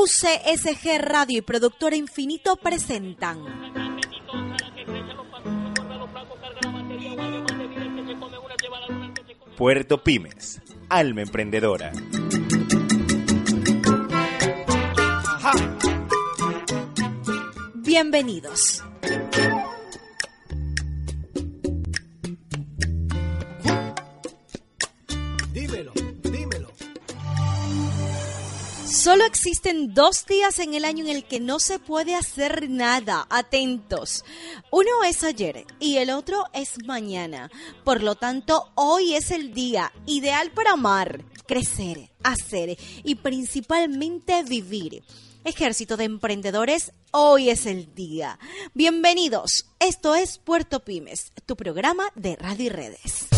UCSG Radio y Productora Infinito presentan. Puerto Pymes, alma emprendedora. Bienvenidos. Solo existen dos días en el año en el que no se puede hacer nada. Atentos. Uno es ayer y el otro es mañana. Por lo tanto, hoy es el día ideal para amar, crecer, hacer y principalmente vivir. Ejército de Emprendedores, hoy es el día. Bienvenidos. Esto es Puerto Pymes, tu programa de radio y redes.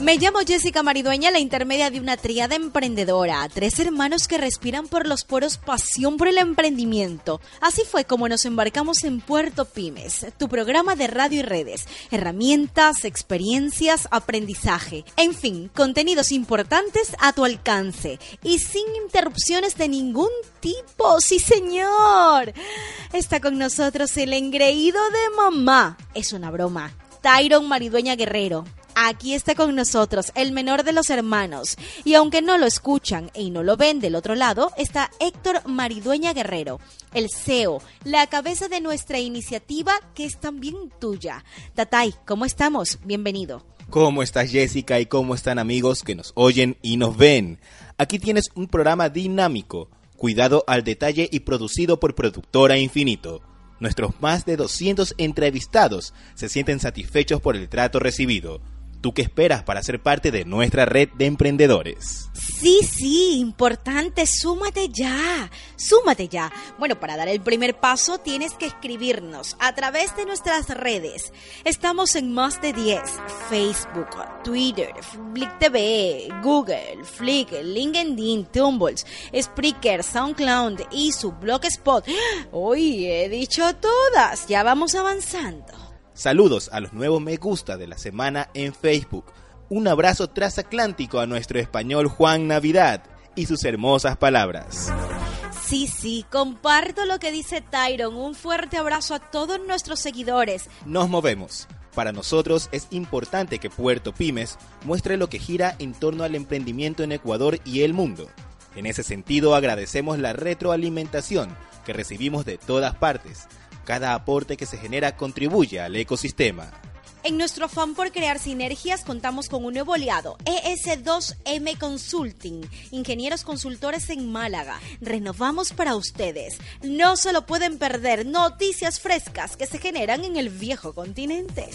Me llamo Jessica Maridueña, la intermedia de una tríada emprendedora, tres hermanos que respiran por los poros pasión por el emprendimiento. Así fue como nos embarcamos en Puerto Pymes, tu programa de radio y redes, herramientas, experiencias, aprendizaje, en fin, contenidos importantes a tu alcance y sin interrupciones de ningún tipo. Sí, señor. Está con nosotros el engreído de mamá. Es una broma. Tyron Maridueña Guerrero. Aquí está con nosotros el menor de los hermanos. Y aunque no lo escuchan y no lo ven del otro lado, está Héctor Maridueña Guerrero, el CEO, la cabeza de nuestra iniciativa que es también tuya. Tatay, ¿cómo estamos? Bienvenido. ¿Cómo estás Jessica y cómo están amigos que nos oyen y nos ven? Aquí tienes un programa dinámico, cuidado al detalle y producido por Productora Infinito. Nuestros más de 200 entrevistados se sienten satisfechos por el trato recibido. ¿Tú qué esperas para ser parte de nuestra red de emprendedores? Sí, sí, importante, súmate ya, súmate ya. Bueno, para dar el primer paso tienes que escribirnos a través de nuestras redes. Estamos en más de 10, Facebook, Twitter, Flick TV, Google, Flick, LinkedIn, Tumbles, Spreaker, SoundCloud y su Blogspot. Hoy he dicho todas, ya vamos avanzando. Saludos a los nuevos me gusta de la semana en Facebook. Un abrazo transatlántico a nuestro español Juan Navidad y sus hermosas palabras. Sí, sí, comparto lo que dice Tyron. Un fuerte abrazo a todos nuestros seguidores. Nos movemos. Para nosotros es importante que Puerto Pymes muestre lo que gira en torno al emprendimiento en Ecuador y el mundo. En ese sentido agradecemos la retroalimentación que recibimos de todas partes cada aporte que se genera contribuye al ecosistema. En nuestro afán por crear sinergias contamos con un nuevo aliado, ES2M Consulting, ingenieros consultores en Málaga. Renovamos para ustedes. No se lo pueden perder noticias frescas que se generan en el viejo continente.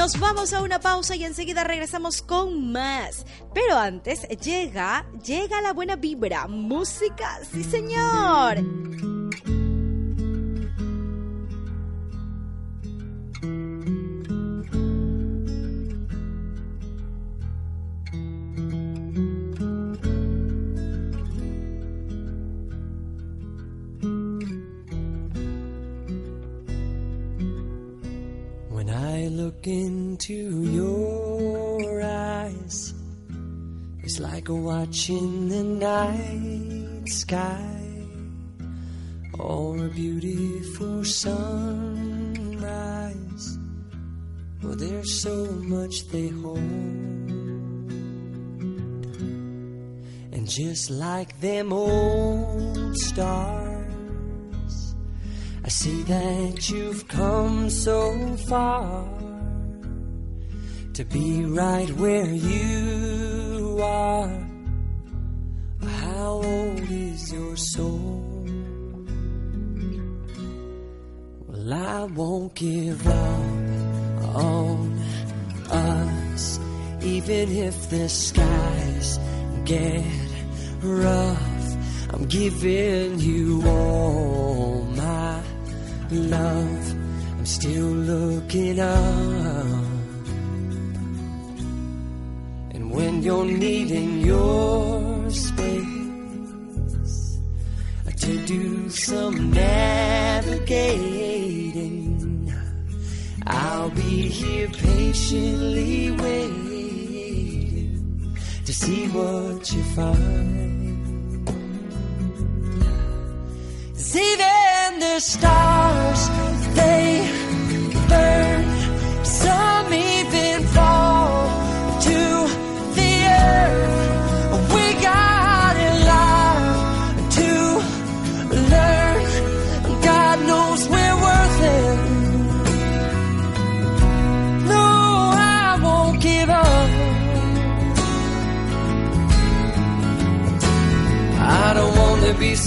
Nos vamos a una pausa y enseguida regresamos con más. Pero antes llega, llega la buena vibra, música, sí señor. Look into your eyes, it's like a watching the night sky or a beautiful sunrise. Well, there's so much they hold. And just like them old stars I see that you've come so far to be right where you are. How old is your soul? Well, I won't give up on us, even if the skies get rough. I'm giving you all love. I'm still looking up. And when you're needing your space to do some navigating, I'll be here patiently waiting to see what you find. See then the stars,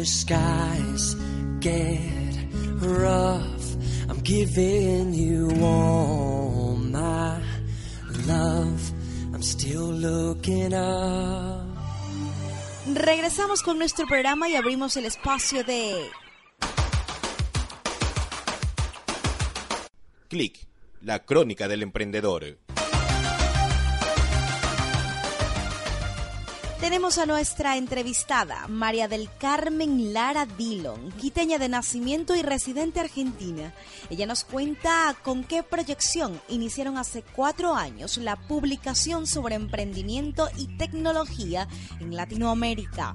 The skies get rough. I'm giving you all my love. I'm still looking up. Regresamos con nuestro programa y abrimos el espacio de Click, la crónica del emprendedor. Tenemos a nuestra entrevistada, María del Carmen Lara Dillon, quiteña de nacimiento y residente argentina. Ella nos cuenta con qué proyección iniciaron hace cuatro años la publicación sobre emprendimiento y tecnología en Latinoamérica.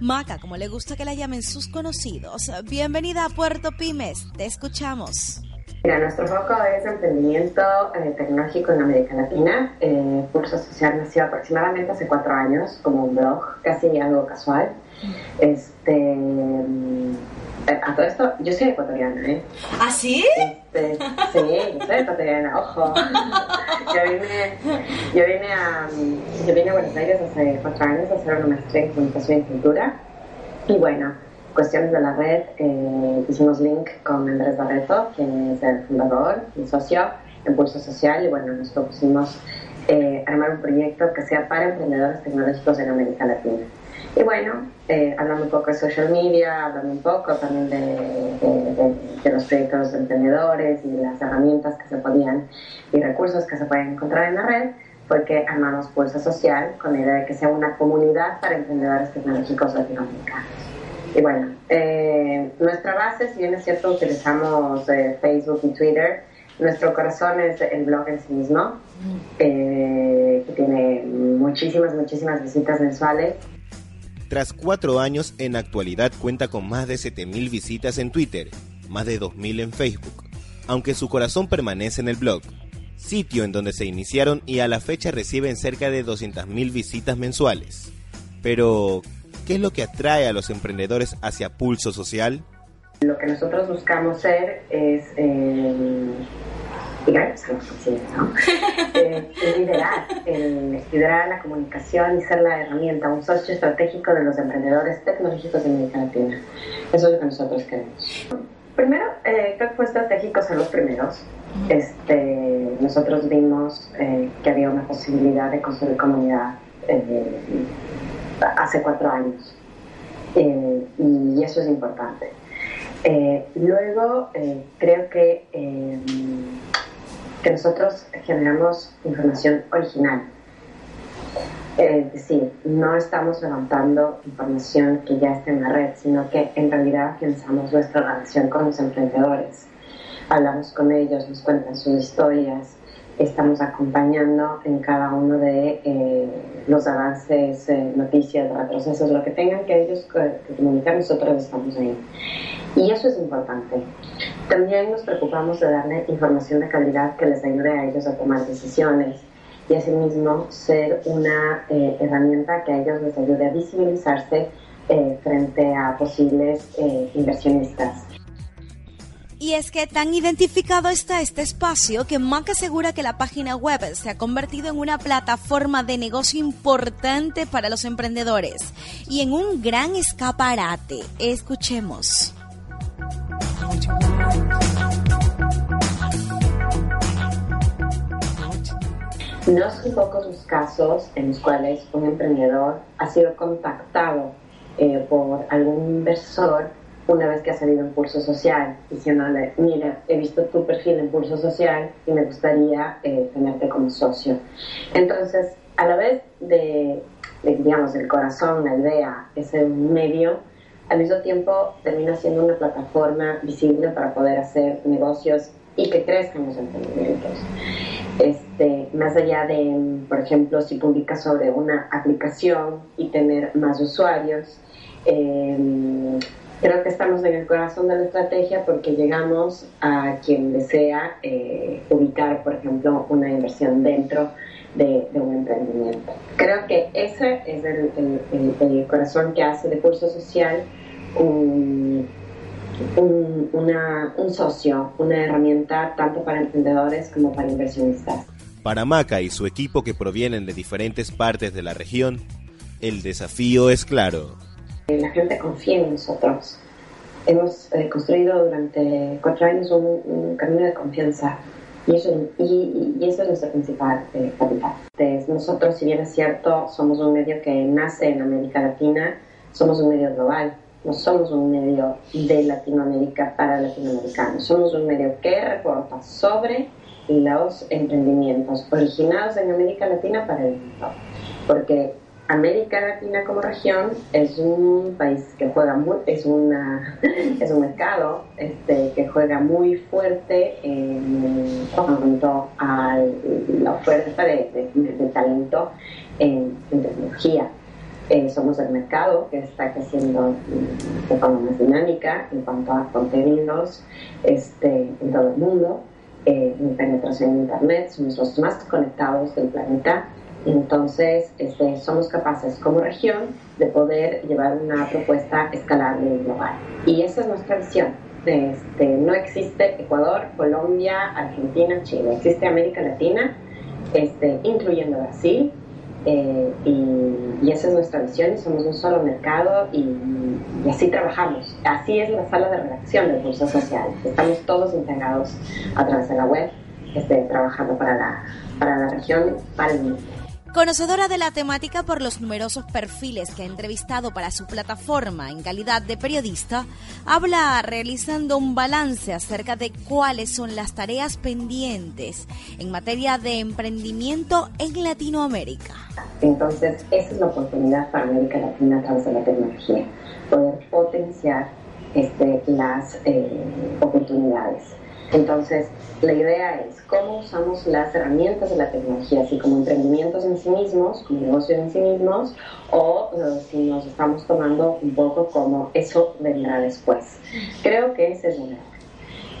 Maca, como le gusta que la llamen sus conocidos, bienvenida a Puerto Pymes, te escuchamos. Mira, nuestro foco es emprendimiento eh, tecnológico en América Latina. Eh, Pulso Social nació aproximadamente hace cuatro años como un blog, casi algo casual. Este, mm, a todo esto, yo soy ecuatoriana, ¿eh? ¿Ah, sí? Este, sí, soy ecuatoriana, ojo. yo, vine, yo, vine a, yo vine a Buenos Aires hace cuatro años a hacer una maestría en comunicación y cultura. Y bueno, cuestiones de la red, eh, hicimos link con Andrés Barreto, quien es el fundador y socio en Pulso Social, y bueno, nos propusimos eh, armar un proyecto que sea para emprendedores tecnológicos en América Latina. Y bueno, eh, hablando un poco de social media, hablando un poco también de, de, de, de los proyectos de emprendedores y las herramientas que se podían y recursos que se pueden encontrar en la red, porque armamos Pulso Social con la idea de que sea una comunidad para emprendedores tecnológicos latinoamericanos. Y bueno, eh, nuestra base, si bien es cierto, utilizamos eh, Facebook y Twitter, nuestro corazón es el blog en sí mismo, eh, que tiene muchísimas, muchísimas visitas mensuales. Tras cuatro años, en actualidad cuenta con más de 7.000 visitas en Twitter, más de 2.000 en Facebook, aunque su corazón permanece en el blog, sitio en donde se iniciaron y a la fecha reciben cerca de 200.000 visitas mensuales. Pero, ¿qué es lo que atrae a los emprendedores hacia Pulso Social? Lo que nosotros buscamos ser es, eh, digamos, ¿no? eh, liderar, el, liderar la comunicación y ser la herramienta, un socio estratégico de los emprendedores tecnológicos de América Latina. Eso es lo que nosotros queremos. Primero, eh, creo que fue estratégico ser los primeros. Este, nosotros vimos eh, que había una posibilidad de construir comunidad eh, hace cuatro años. Eh, y eso es importante. Eh, luego, eh, creo que, que nosotros generamos información original. Es decir, no estamos levantando información que ya está en la red, sino que en realidad pensamos nuestra relación con los emprendedores. Hablamos con ellos, nos cuentan sus historias, estamos acompañando en cada uno de eh, los avances, eh, noticias, retrocesos, lo que tengan que ellos que comunicar, nosotros estamos ahí. Y eso es importante. También nos preocupamos de darle información de calidad que les ayude a ellos a tomar decisiones y asimismo ser una eh, herramienta que a ellos les ayude a visibilizarse frente a posibles inversionistas. Y es que tan identificado está este espacio que Mac asegura que la página web se ha convertido en una plataforma de negocio importante para los emprendedores y en un gran escaparate. Escuchemos. No son pocos los casos en los cuales un emprendedor ha sido contactado eh, por algún inversor una vez que ha salido en Pulso Social, diciéndole, mira, he visto tu perfil en Pulso Social y me gustaría eh, tenerte como socio. Entonces, a la vez de, digamos, el corazón, la idea, ese medio, al mismo tiempo termina siendo una plataforma visible para poder hacer negocios y que crezcan los emprendimientos. Este, más allá de, por ejemplo, si publicas sobre una aplicación y tener más usuarios, eh, Creo que estamos en el corazón de la estrategia porque llegamos a quien desea eh, ubicar, por ejemplo, una inversión dentro de, un emprendimiento. Creo que ese es el, corazón que hace de Pulso Social un, un socio, una herramienta tanto para emprendedores como para inversionistas. Para Maca y su equipo que provienen de diferentes partes de la región, el desafío es claro la gente confía en nosotros. Hemos eh, construido durante cuatro años un, camino de confianza y eso, es nuestro principal eh, capital. nosotros, si bien es cierto, somos un medio que nace en América Latina, somos un medio global. No somos un medio de Latinoamérica para latinoamericanos. Somos un medio que reporta sobre los emprendimientos originados en América Latina para el mundo. Porque América Latina como región es un país que juega muy, es una es un mercado este, que juega muy fuerte en cuanto a la oferta de, talento en, tecnología. Eh, somos el mercado que está creciendo de forma más dinámica en cuanto a contenidos este, en todo el mundo, eh, en penetración en Internet, somos los más conectados del planeta entonces, este, somos capaces como región de poder llevar una propuesta escalable global. Y esa es nuestra visión. Este, no existe Ecuador, Colombia, Argentina, Chile. Existe América Latina, este, incluyendo Brasil. Eh, y, esa es nuestra visión y somos un solo mercado y, así trabajamos. Así es la sala de redacción del Curso Social. Estamos todos integrados a través de la web, este, trabajando para la, para la región, para el mundo. Conocedora de la temática por los numerosos perfiles que ha entrevistado para su plataforma en calidad de periodista, habla realizando un balance acerca de cuáles son las tareas pendientes en materia de emprendimiento en Latinoamérica. Entonces, esa es la oportunidad para América Latina a través de la tecnología, poder potenciar este, las eh, oportunidades entonces, la idea es cómo usamos las herramientas de la tecnología, así como emprendimientos en sí mismos, como negocios en sí mismos, o eh, si nos estamos tomando un poco como eso vendrá después. Creo que ese es un error.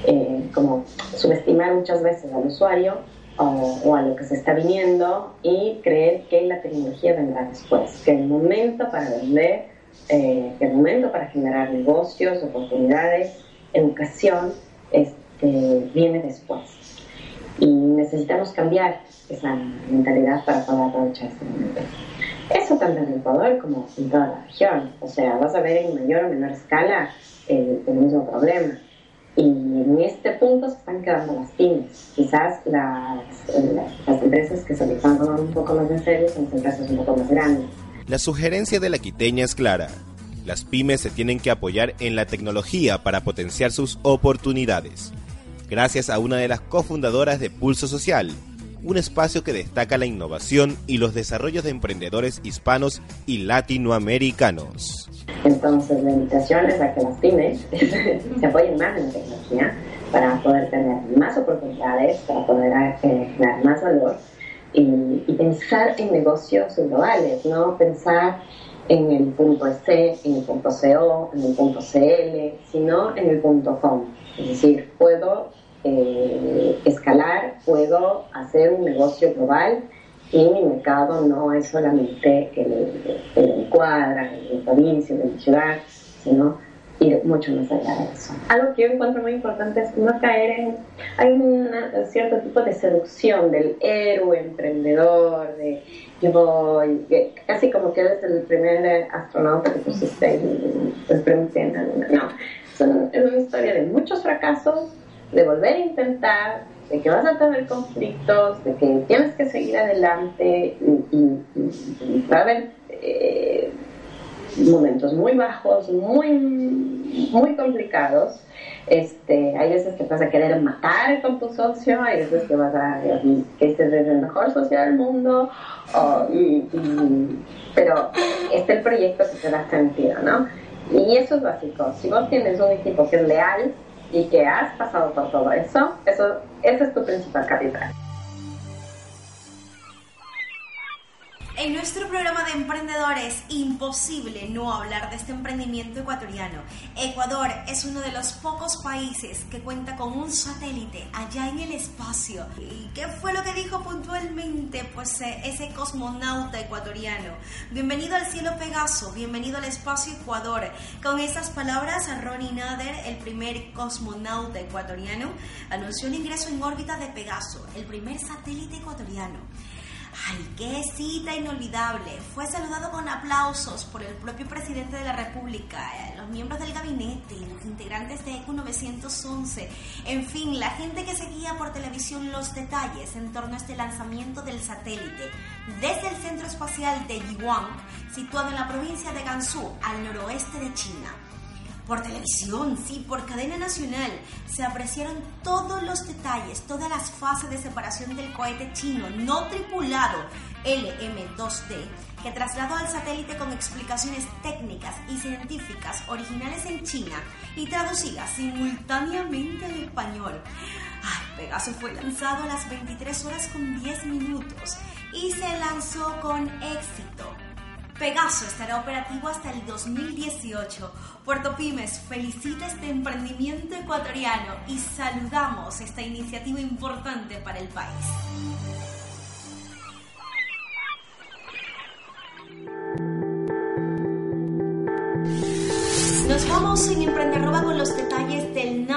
Eh, como subestimar muchas veces al usuario o, a lo que se está viniendo y creer que la tecnología vendrá después, que el momento para vender, eh, que el momento para generar negocios, oportunidades, educación, es viene después. Y necesitamos cambiar esa mentalidad para poder aprovechar este momento. Eso tanto en Ecuador como en toda la región. O sea, vas a ver en mayor o menor escala el, mismo problema. Y en este punto se están quedando las pymes. Quizás las, las, empresas que se están tomando un poco más en serio son las empresas un poco más grandes. La sugerencia de la quiteña es clara. Las pymes se tienen que apoyar en la tecnología para potenciar sus oportunidades gracias a una de las cofundadoras de Pulso Social, un espacio que destaca la innovación y los desarrollos de emprendedores hispanos y latinoamericanos. Entonces, la invitación es a que las pymes se apoyen más en la tecnología para poder tener más oportunidades, para poder eh, generar más valor y, y pensar en negocios globales, no pensar en el punto C, en el punto CO, en el punto CL, sino en el punto com. Es decir, puedo eh, escalar, puedo hacer un negocio global y mi mercado no es solamente el, el mi cuadra, el de mi provincia, de mi ciudad, sino ir mucho más allá de eso. Algo que yo encuentro muy importante es no caer en... Hay un cierto tipo de seducción del héroe emprendedor, de yo voy, casi como que eres el primer astronauta que pusiste el, el premio No, es una historia de muchos fracasos, de volver a intentar, de que vas a tener conflictos, de que tienes que seguir adelante y, va a haber eh, momentos muy bajos, muy, muy complicados. Este, hay veces que vas a querer matar con tu socio, hay veces que vas a que este es el mejor socio del mundo, pero este es el proyecto que te da sentido, ¿no? Y eso es básico. Si vos tienes un equipo que es leal y que has pasado por todo eso, eso ese es tu principal capital. En nuestro programa de emprendedores, imposible no hablar de este emprendimiento ecuatoriano. Ecuador es uno de los pocos países que cuenta con un satélite allá en el espacio. ¿Y qué fue lo que dijo puntualmente? Pues eh, ese cosmonauta ecuatoriano. Bienvenido al cielo Pegaso, bienvenido al espacio Ecuador. Con esas palabras, Ronnie Nader, el primer cosmonauta ecuatoriano, anunció el ingreso en órbita de Pegaso, el primer satélite ecuatoriano. ¡Ay, qué cita inolvidable! Fue saludado con aplausos por el propio presidente de la República, eh, los miembros del gabinete, los integrantes de ECU 911, en fin, la gente que seguía por televisión los detalles en torno a este lanzamiento del satélite desde el centro espacial de Yiwang, situado en la provincia de Gansu, al noroeste de China por televisión, sí, por cadena nacional, se apreciaron todos los detalles, todas las fases de separación del cohete chino no tripulado LM-2D, que trasladó al satélite con explicaciones técnicas y científicas originales en China y traducidas simultáneamente al español. Ay, Pegaso fue lanzado a las 23 horas con 10 minutos y se lanzó con éxito Pegaso estará operativo hasta el 2018. Puerto Pymes felicita este emprendimiento ecuatoriano y saludamos esta iniciativa importante para el país. Nos vamos en Emprenderroba con los detalles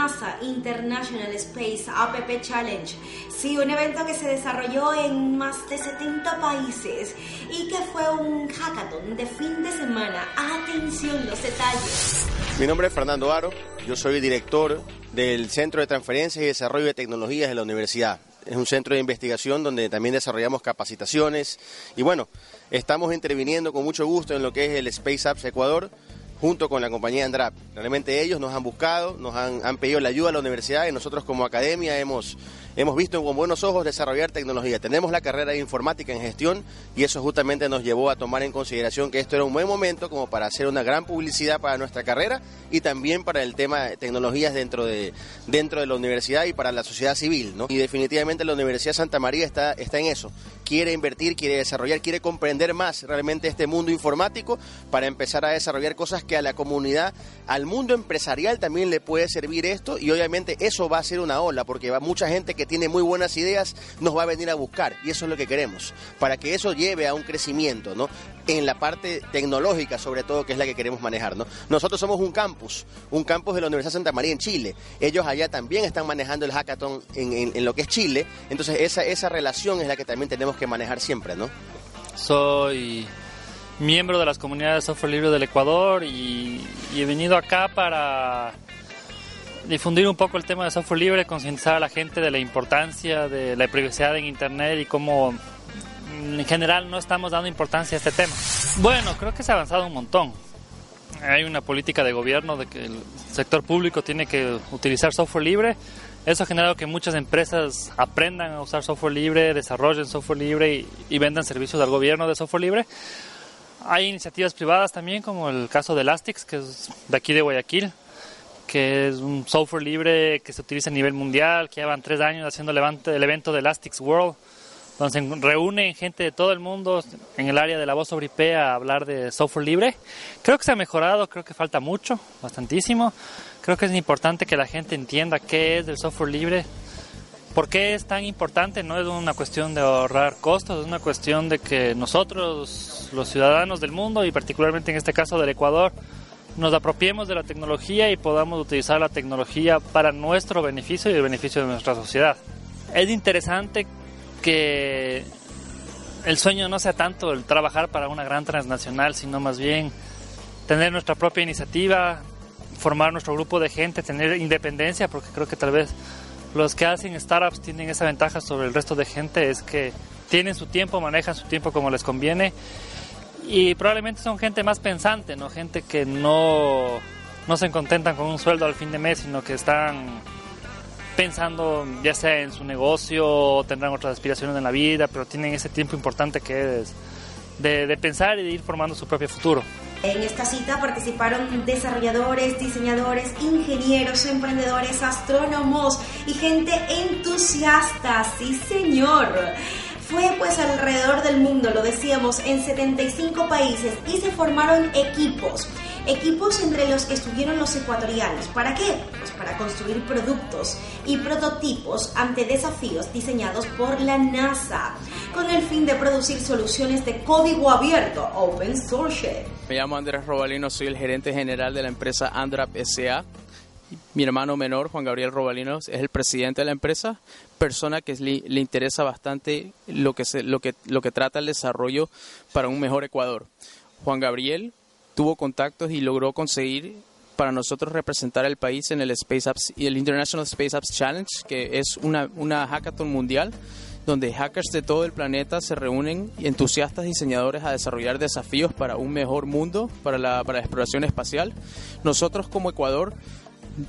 NASA International Space APP Challenge. Sí, un evento que se desarrolló en más de 70 países y que fue un hackathon de fin de semana. Atención, los detalles. Mi nombre es Fernando Aro, yo soy director del Centro de Transferencia y Desarrollo de Tecnologías de la Universidad. Es un centro de investigación donde también desarrollamos capacitaciones y bueno, estamos interviniendo con mucho gusto en lo que es el Space Apps Ecuador junto con la compañía Andrap. Realmente ellos nos han buscado, nos han, pedido la ayuda a la universidad y nosotros como academia hemos, hemos visto con buenos ojos desarrollar tecnología. Tenemos la carrera de informática en gestión y eso justamente nos llevó a tomar en consideración que esto era un buen momento como para hacer una gran publicidad para nuestra carrera y también para el tema de tecnologías dentro de, dentro de la universidad y para la sociedad civil. ¿no? Y definitivamente la Universidad Santa María está, está en eso. Quiere invertir, quiere desarrollar, quiere comprender más realmente este mundo informático para empezar a desarrollar cosas que a la comunidad, al mundo empresarial también le puede servir esto y obviamente eso va a ser una ola porque va mucha gente que tiene muy buenas ideas nos va a venir a buscar y eso es lo que queremos, para que eso lleve a un crecimiento, ¿no? En la parte tecnológica sobre todo que es la que queremos manejar, ¿no? Nosotros somos un campus, un campus de la Universidad Santa María en Chile. Ellos allá también están manejando el hackathon en, en lo que es Chile, entonces esa, esa relación es la que también tenemos que manejar siempre, ¿no? Soy miembro de las comunidades de software libre del Ecuador y, y, he venido acá para difundir un poco el tema de software libre, concientizar a la gente de la importancia de la privacidad en Internet y cómo en general no estamos dando importancia a este tema. Bueno, creo que se ha avanzado un montón. Hay una política de gobierno de que el sector público tiene que utilizar software libre Eso ha generado que muchas empresas aprendan a usar software libre, desarrollen software libre y, y vendan servicios al gobierno de software libre. Hay iniciativas privadas también, como el caso de Elastix, que es de aquí de Guayaquil, que es un software libre que se utiliza a nivel mundial, que llevan tres años haciendo el evento de Elastix World, se reúnen gente de todo el mundo en el área de la voz sobre IP a hablar de software libre. Creo que se ha mejorado, creo que falta mucho, bastantísimo. Creo que es importante que la gente entienda qué es el software libre, por qué es tan importante. No es una cuestión de ahorrar costos, es una cuestión de que nosotros, los ciudadanos del mundo y particularmente en este caso del Ecuador, nos apropiemos de la tecnología y podamos utilizar la tecnología para nuestro beneficio y el beneficio de nuestra sociedad. Es interesante que el sueño no sea tanto el trabajar para una gran transnacional, sino más bien tener nuestra propia iniciativa, formar nuestro grupo de gente, tener independencia, porque creo que tal vez los que hacen startups tienen esa ventaja sobre el resto de gente, es que tienen su tiempo, manejan su tiempo como les conviene y probablemente son gente más pensante, no gente que no, no se contentan con un sueldo al fin de mes, sino que están pensando ya sea en su negocio tendrán otras aspiraciones en la vida, pero tienen ese tiempo importante que es de, de pensar y de ir formando su propio futuro. En esta cita participaron desarrolladores, diseñadores, ingenieros, emprendedores, astrónomos y gente entusiasta, sí señor. Fue pues alrededor del mundo, lo decíamos, en 75 países y se formaron equipos. Equipos entre los que estuvieron los ecuatorianos. ¿Para qué? Pues para construir productos y prototipos ante desafíos diseñados por la NASA, con el fin de producir soluciones de código abierto, open source. Me llamo Andrés Robalino, soy el gerente general de la empresa Andrap SA. Mi hermano menor, Juan Gabriel Robalino, es el presidente de la empresa, persona que le, le interesa bastante lo que, se, lo, que, lo que trata el desarrollo para un mejor Ecuador. Juan Gabriel tuvo contactos y logró conseguir para nosotros representar el país en el Space Apps y el International Space Apps Challenge, que es una, una hackathon mundial donde hackers de todo el planeta se reúnen y entusiastas diseñadores a desarrollar desafíos para un mejor mundo, para la, para la exploración espacial. Nosotros como Ecuador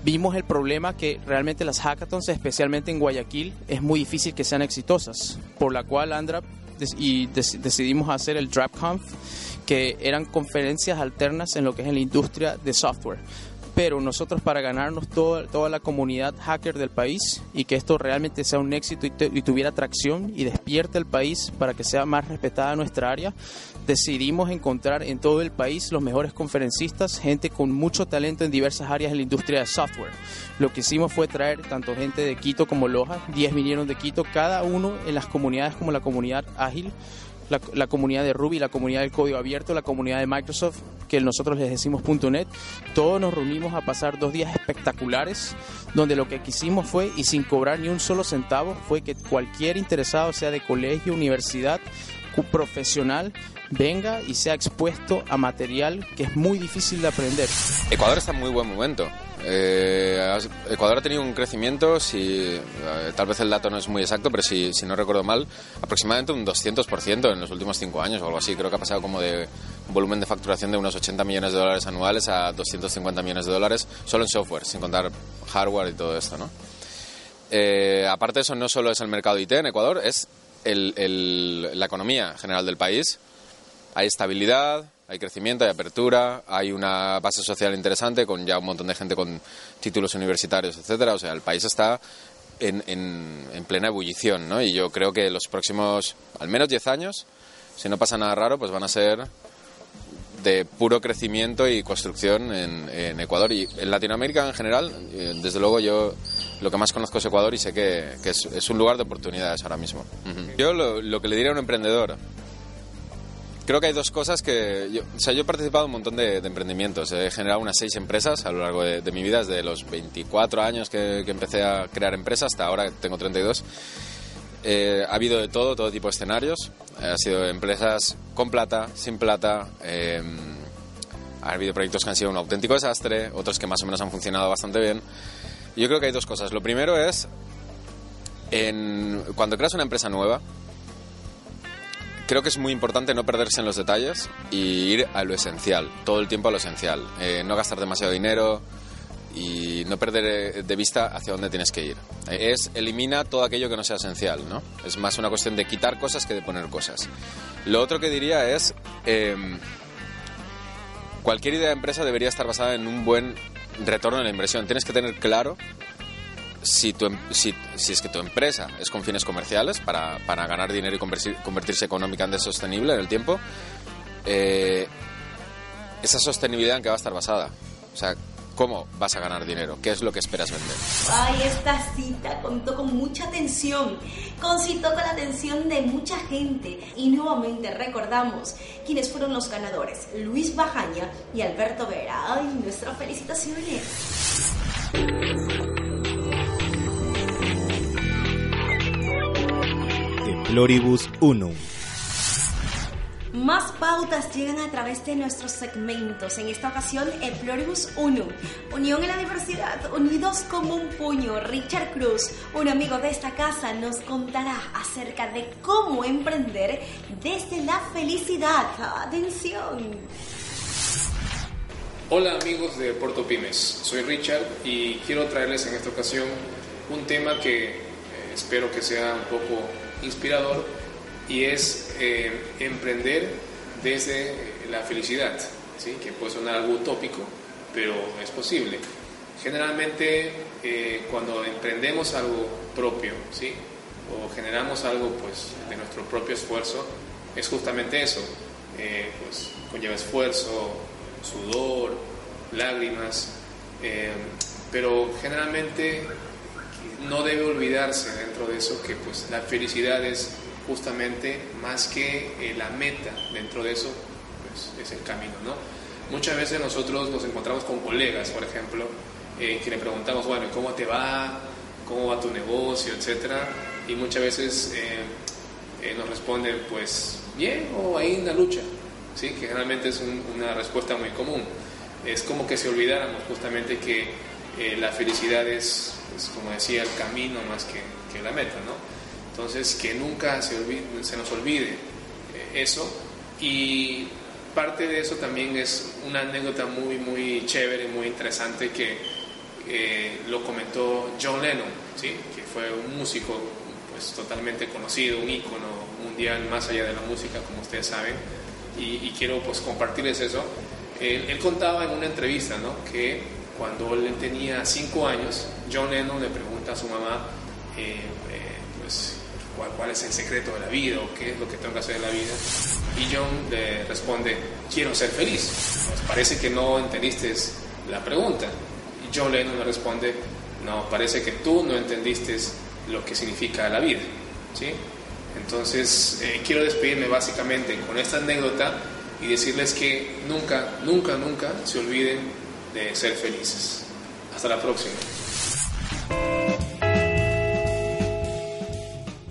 vimos el problema que realmente las hackathons, especialmente en Guayaquil, es muy difícil que sean exitosas, por la cual Andra y decidimos hacer el DrapConf que eran conferencias alternas en lo que es en la industria de software. Pero nosotros para ganarnos toda, toda la comunidad hacker del país y que esto realmente sea un éxito y, y tuviera tracción y despierte el país para que sea más respetada nuestra área, decidimos encontrar en todo el país los mejores conferencistas, gente con mucho talento en diversas áreas de la industria de software. Lo que hicimos fue traer tanto gente de Quito como Loja, 10 vinieron de Quito, cada uno en las comunidades como la comunidad ágil, la, la, comunidad de Ruby, la comunidad del código abierto, la comunidad de Microsoft, que nosotros les decimos .NET. Todos nos reunimos a pasar dos días espectaculares, donde lo que quisimos fue, y sin cobrar ni un solo centavo, fue que cualquier interesado, sea de colegio, universidad, profesional, venga y sea expuesto a material que es muy difícil de aprender. Ecuador está en muy buen momento. Eh, Ecuador ha tenido un crecimiento, si, eh, tal vez el dato no es muy exacto, pero si, si no recuerdo mal, aproximadamente un 200% en los últimos cinco años o algo así. Creo que ha pasado como de un volumen de facturación de unos 80 millones de dólares anuales a 250 millones de dólares solo en software, sin contar hardware y todo esto, ¿no? Eh, aparte de eso, no solo es el mercado IT en Ecuador, es el, el, la economía general del país. Hay estabilidad, hay crecimiento, hay apertura, hay una base social interesante con ya un montón de gente con títulos universitarios, etcétera. O sea, el país está en, en, en plena ebullición, ¿no? Y yo creo que los próximos, al menos 10 años, si no pasa nada raro, pues van a ser de puro crecimiento y construcción en, Ecuador y en Latinoamérica en general. Desde luego yo lo que más conozco es Ecuador y sé que, es, un lugar de oportunidades ahora mismo. Yo lo, lo, que le diría a un emprendedor, creo que hay dos cosas que... Yo, o sea, yo he participado en un montón de, de emprendimientos, he generado unas seis empresas a lo largo de, de mi vida, desde los 24 años que, que, empecé a crear empresas hasta ahora tengo 32. Eh, ha habido de todo, todo tipo de escenarios. Ha sido empresas con plata, sin plata. Eh, ha habido proyectos que han sido un auténtico desastre, otros que más o menos han funcionado bastante bien. Yo creo que hay dos cosas. Lo primero es, en, cuando creas una empresa nueva, creo que es muy importante no perderse en los detalles y ir a lo esencial, todo el tiempo a lo esencial. Eh, no gastar demasiado dinero y no perder de vista hacia dónde tienes que ir. Es elimina todo aquello que no sea esencial, ¿no? Es más una cuestión de quitar cosas que de poner cosas. Lo otro que diría es, em, cualquier idea de empresa debería estar basada en un buen retorno de la inversión. Tienes que tener claro si, tu, em, si, si, es que tu empresa es con fines comerciales para, para ganar dinero y convertirse económicamente sostenible en el tiempo, eh, esa sostenibilidad en que va a estar basada. O sea, ¿Cómo vas a ganar dinero? ¿Qué es lo que esperas vender? Ay, esta cita contó con mucha atención, concitó con la atención de mucha gente y nuevamente recordamos quiénes fueron los ganadores, Luis Bajaña y Alberto Vera. Ay, nuestras felicitaciones. Floribus 1 más pautas llegan a través de nuestros segmentos. En esta ocasión, el Floribus 1. Unión en la diversidad, unidos como un puño. Richard Cruz, un amigo de esta casa, nos contará acerca de cómo emprender desde la felicidad. ¡Atención! Hola amigos de Puerto Pymes, soy Richard y quiero traerles en esta ocasión un tema que eh, espero que sea un poco inspirador y es eh, emprender desde la felicidad, ¿sí? que puede sonar algo utópico, pero es posible. Generalmente eh, cuando emprendemos algo propio, ¿sí? o generamos algo pues, de nuestro propio esfuerzo, es justamente eso, eh, pues conlleva esfuerzo, sudor, lágrimas, pero generalmente no debe olvidarse dentro de eso que pues la felicidad es justamente más que eh, la meta dentro de eso, pues es el camino, ¿no? Muchas veces nosotros nos encontramos con colegas, por ejemplo, eh, que le preguntamos, bueno, ¿cómo te va? ¿Cómo va tu negocio? Etcétera. Y muchas veces eh, nos responden, pues, bien o ahí en la lucha, ¿sí? Que generalmente es una respuesta muy común. Es como que se olvidáramos justamente que la felicidad es, pues, como decía, el camino más que, que la meta, ¿no? Entonces, que nunca se, se nos olvide eh, eso. Y parte de eso también es una anécdota muy, muy chévere, muy interesante que eh, lo comentó John Lennon, ¿sí? que fue un músico pues, totalmente conocido, un ícono mundial más allá de la música, como ustedes saben. Y, quiero pues, compartirles eso. Él, contaba en una entrevista ¿no? que cuando él tenía cinco años, John Lennon le pregunta a su mamá, eh, pues, cuál, es el secreto de la vida o qué es lo que tengo que hacer en la vida. Y John le responde, quiero ser feliz. Pues parece que no entendiste la pregunta. Y John Lennon le responde, no, parece que tú no entendiste lo que significa la vida. ¿sí? Entonces, eh, quiero despedirme básicamente con esta anécdota y decirles que nunca, nunca, nunca se olviden de ser felices. Hasta la próxima.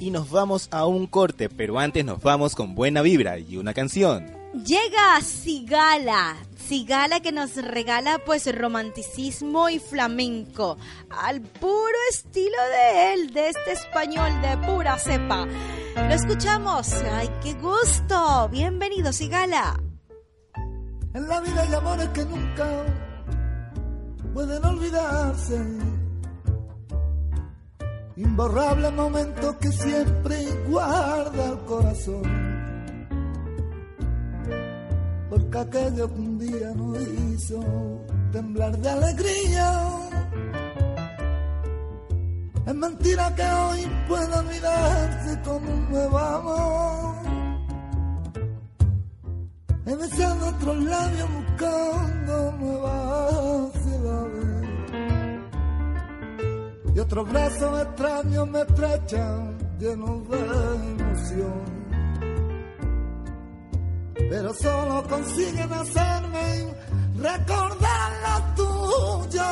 y nos vamos a un corte, pero antes nos vamos con buena vibra y una canción. Llega Sigala, Sigala que nos regala pues romanticismo y flamenco, al puro estilo de él, de este español de pura cepa. Lo escuchamos, ay, qué gusto, bienvenido Sigala. En la vida hay amores que nunca pueden olvidarse imborrable momento que siempre guarda el corazón. Porque aquello que un día nos hizo temblar de alegría. Es mentira que hoy pueda olvidarse como un nuevo amor. He besado otros labios buscando nuevas ciudades y otros brazos extraños me estrechan llenos de emoción. Pero solo consiguen hacerme recordar lo tuyo.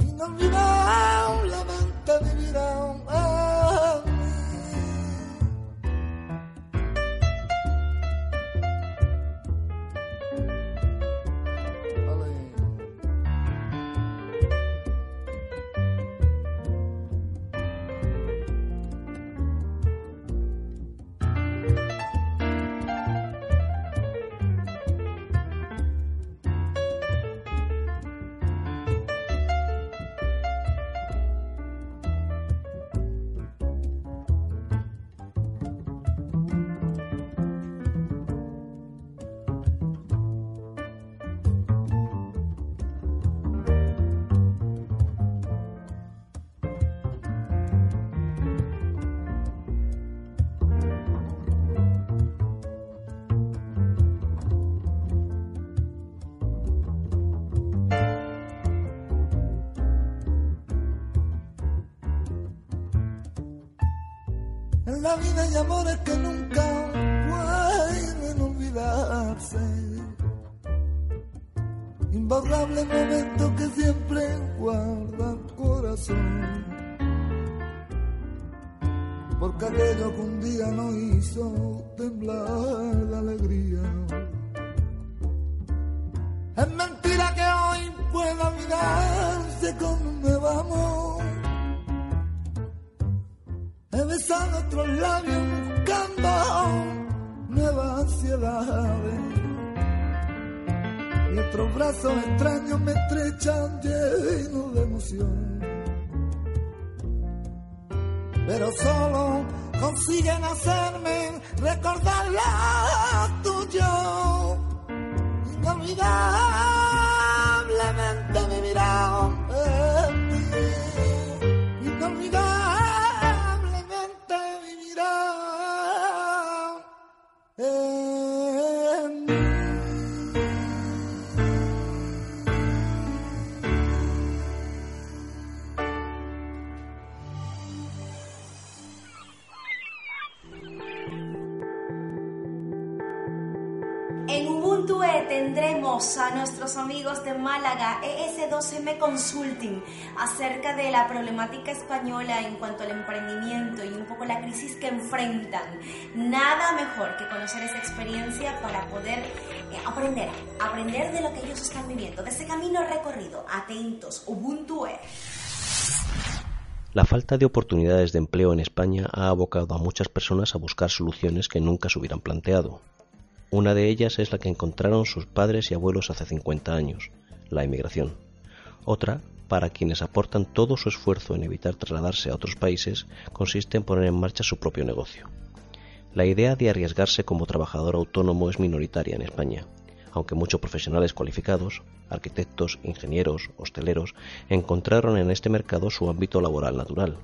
Inolvidablemente vivirán En la vida hay amores que nunca pueden olvidarse. Imborrable momento que siempre guarda el corazón. Porque aquello que un día nos hizo temblar de alegría. Es mentira que hoy pueda mirarse cuando me vamos. He besado otros labios buscando nuevas ansiedades. Y otros brazos extraños me estrechan llenos de emoción. Pero solo consiguen hacerme recordar la tuyo. Inolvidablemente E tendremos a nuestros amigos de Málaga, E ES2M Consulting, acerca de la problemática española en cuanto al emprendimiento y un poco la crisis que enfrentan. Nada mejor que conocer esa experiencia para poder eh, aprender, aprender de lo que ellos están viviendo, de ese camino recorrido. Atentos, Ubuntu E. La falta de oportunidades de empleo en España ha abocado a muchas personas a buscar soluciones que nunca se hubieran planteado. Una de ellas es la que encontraron sus padres y abuelos hace 50 años, la emigración. Otra, para quienes aportan todo su esfuerzo en evitar trasladarse a otros países, consiste en poner en marcha su propio negocio. La idea de arriesgarse como trabajador autónomo es minoritaria en España, aunque muchos profesionales cualificados, arquitectos, ingenieros, hosteleros, encontraron en este mercado su ámbito laboral natural.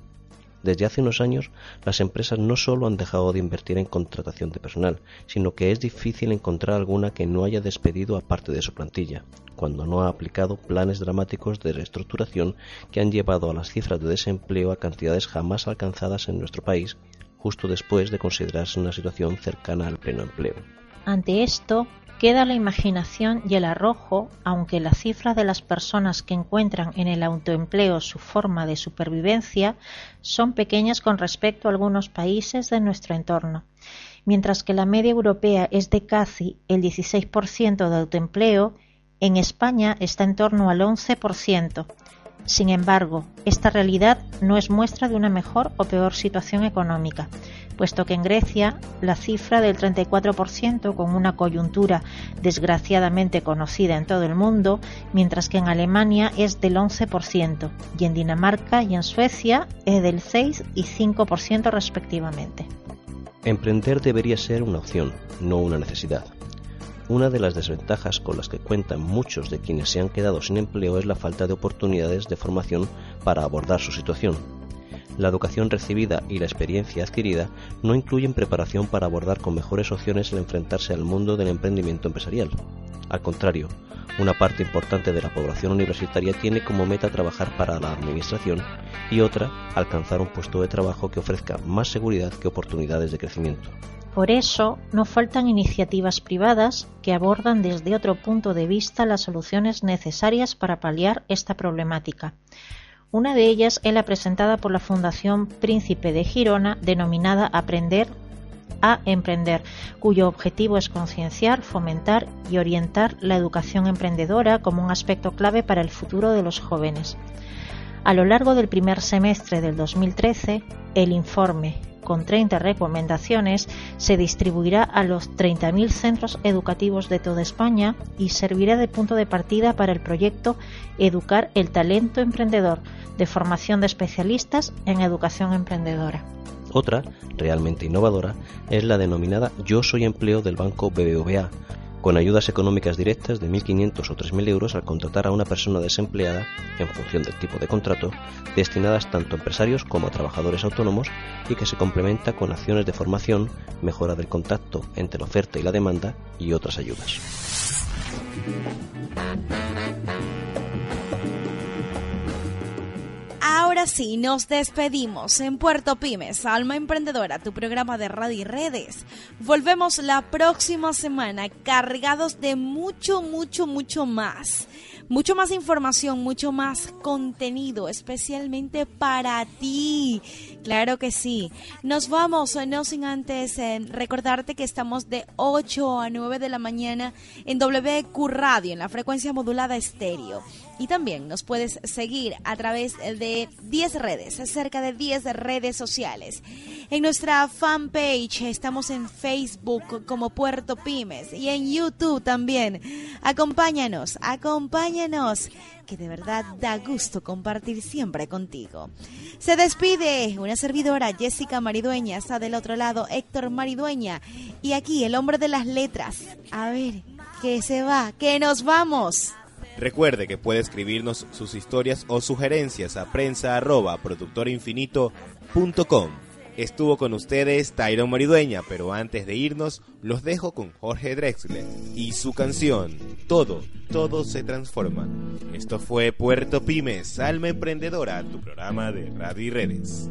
Desde hace unos años, las empresas no solo han dejado de invertir en contratación de personal, sino que es difícil encontrar alguna que no haya despedido a parte de su plantilla, cuando no ha aplicado planes dramáticos de reestructuración que han llevado a las cifras de desempleo a cantidades jamás alcanzadas en nuestro país, justo después de considerarse una situación cercana al pleno empleo. Ante esto, queda la imaginación y el arrojo, aunque las cifras de las personas que encuentran en el autoempleo su forma de supervivencia son pequeñas con respecto a algunos países de nuestro entorno. Mientras que la media europea es de casi el 16% de autoempleo, en España está en torno al 11%. Sin embargo, esta realidad no es muestra de una mejor o peor situación económica, puesto que en Grecia la cifra del 34% con una coyuntura desgraciadamente conocida en todo el mundo, mientras que en Alemania es del 11% y en Dinamarca y en Suecia es del 6 y 5% respectivamente. Emprender debería ser una opción, no una necesidad. Una de las desventajas con las que cuentan muchos de quienes se han quedado sin empleo es la falta de oportunidades de formación para abordar su situación. La educación recibida y la experiencia adquirida no incluyen preparación para abordar con mejores opciones el enfrentarse al mundo del emprendimiento empresarial. Al contrario, una parte importante de la población universitaria tiene como meta trabajar para la administración y otra alcanzar un puesto de trabajo que ofrezca más seguridad que oportunidades de crecimiento. Por eso, no faltan iniciativas privadas que abordan desde otro punto de vista las soluciones necesarias para paliar esta problemática. Una de ellas es la presentada por la Fundación Príncipe de Girona, denominada Aprender a Emprender, cuyo objetivo es concienciar, fomentar y orientar la educación emprendedora como un aspecto clave para el futuro de los jóvenes. A lo largo del primer semestre del 2013, el informe con 30 recomendaciones, se distribuirá a los 30.000 centros educativos de toda España y servirá de punto de partida para el proyecto Educar el Talento Emprendedor, de formación de especialistas en educación emprendedora. Otra, realmente innovadora, es la denominada Yo Soy Empleo del banco BBVA, con ayudas económicas directas de 1.500 o 3.000 euros al contratar a una persona desempleada, en función del tipo de contrato, destinadas tanto a empresarios como a trabajadores autónomos y que se complementa con acciones de formación, mejora del contacto entre la oferta y la demanda y otras ayudas. Ahora sí, nos despedimos en Puerto Pymes, Alma Emprendedora, tu programa de radio y redes. Volvemos la próxima semana cargados de mucho, mucho, mucho más mucho más información, mucho más contenido, especialmente para ti. Claro que sí. Nos vamos, no sin antes eh, recordarte que estamos de 8 a 9 de la mañana en WQ Radio, en la frecuencia modulada estéreo. Y también nos puedes seguir a través de 10 redes, cerca de 10 redes sociales. En nuestra fanpage estamos en Facebook como Puerto Pymes y en YouTube también. Acompáñanos, acompáñanos, que de verdad da gusto compartir siempre contigo. Se despide una servidora Jessica Maridueña, está del otro lado Héctor Maridueña y aquí el hombre de las letras. A ver, que se va, que nos vamos. Recuerde que puede escribirnos sus historias o sugerencias a prensa arroba Estuvo con ustedes Tyron Maridueña, pero antes de irnos, los dejo con Jorge Drexler y su canción Todo, todo se transforma. Esto fue Puerto Pymes, Alma Emprendedora, tu programa de radio y redes.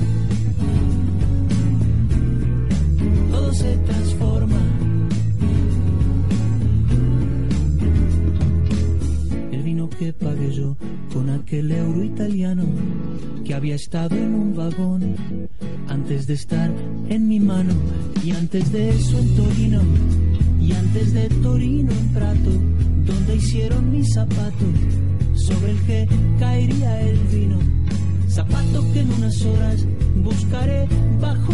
Se transforma. El vino que pagué yo con aquel euro italiano que había estado en un vagón antes de estar en mi mano y antes de eso en Torino y antes de Torino en Prato donde hicieron mi zapato sobre el que caería el vino zapato que en unas horas buscaré bajo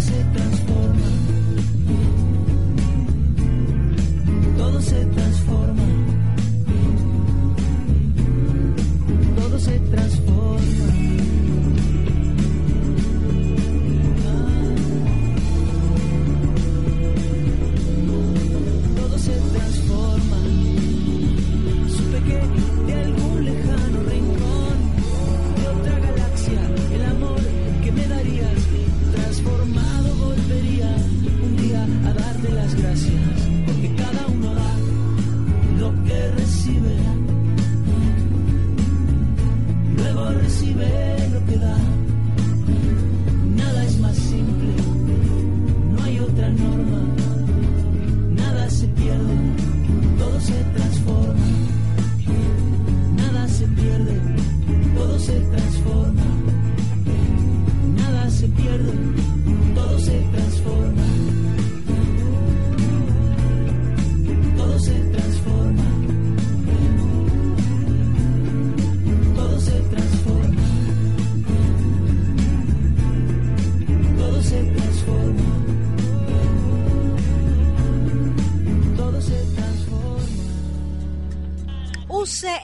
se transforma. Todo se transforma. Recibe lo que da.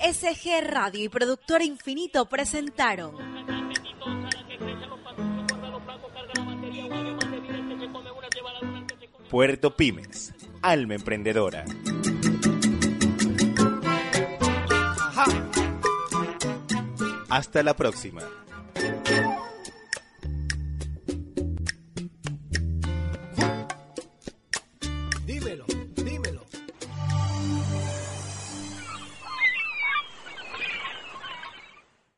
UCSG Radio y Productor Infinito presentaron Puerto Pymes, alma emprendedora. Hasta la próxima.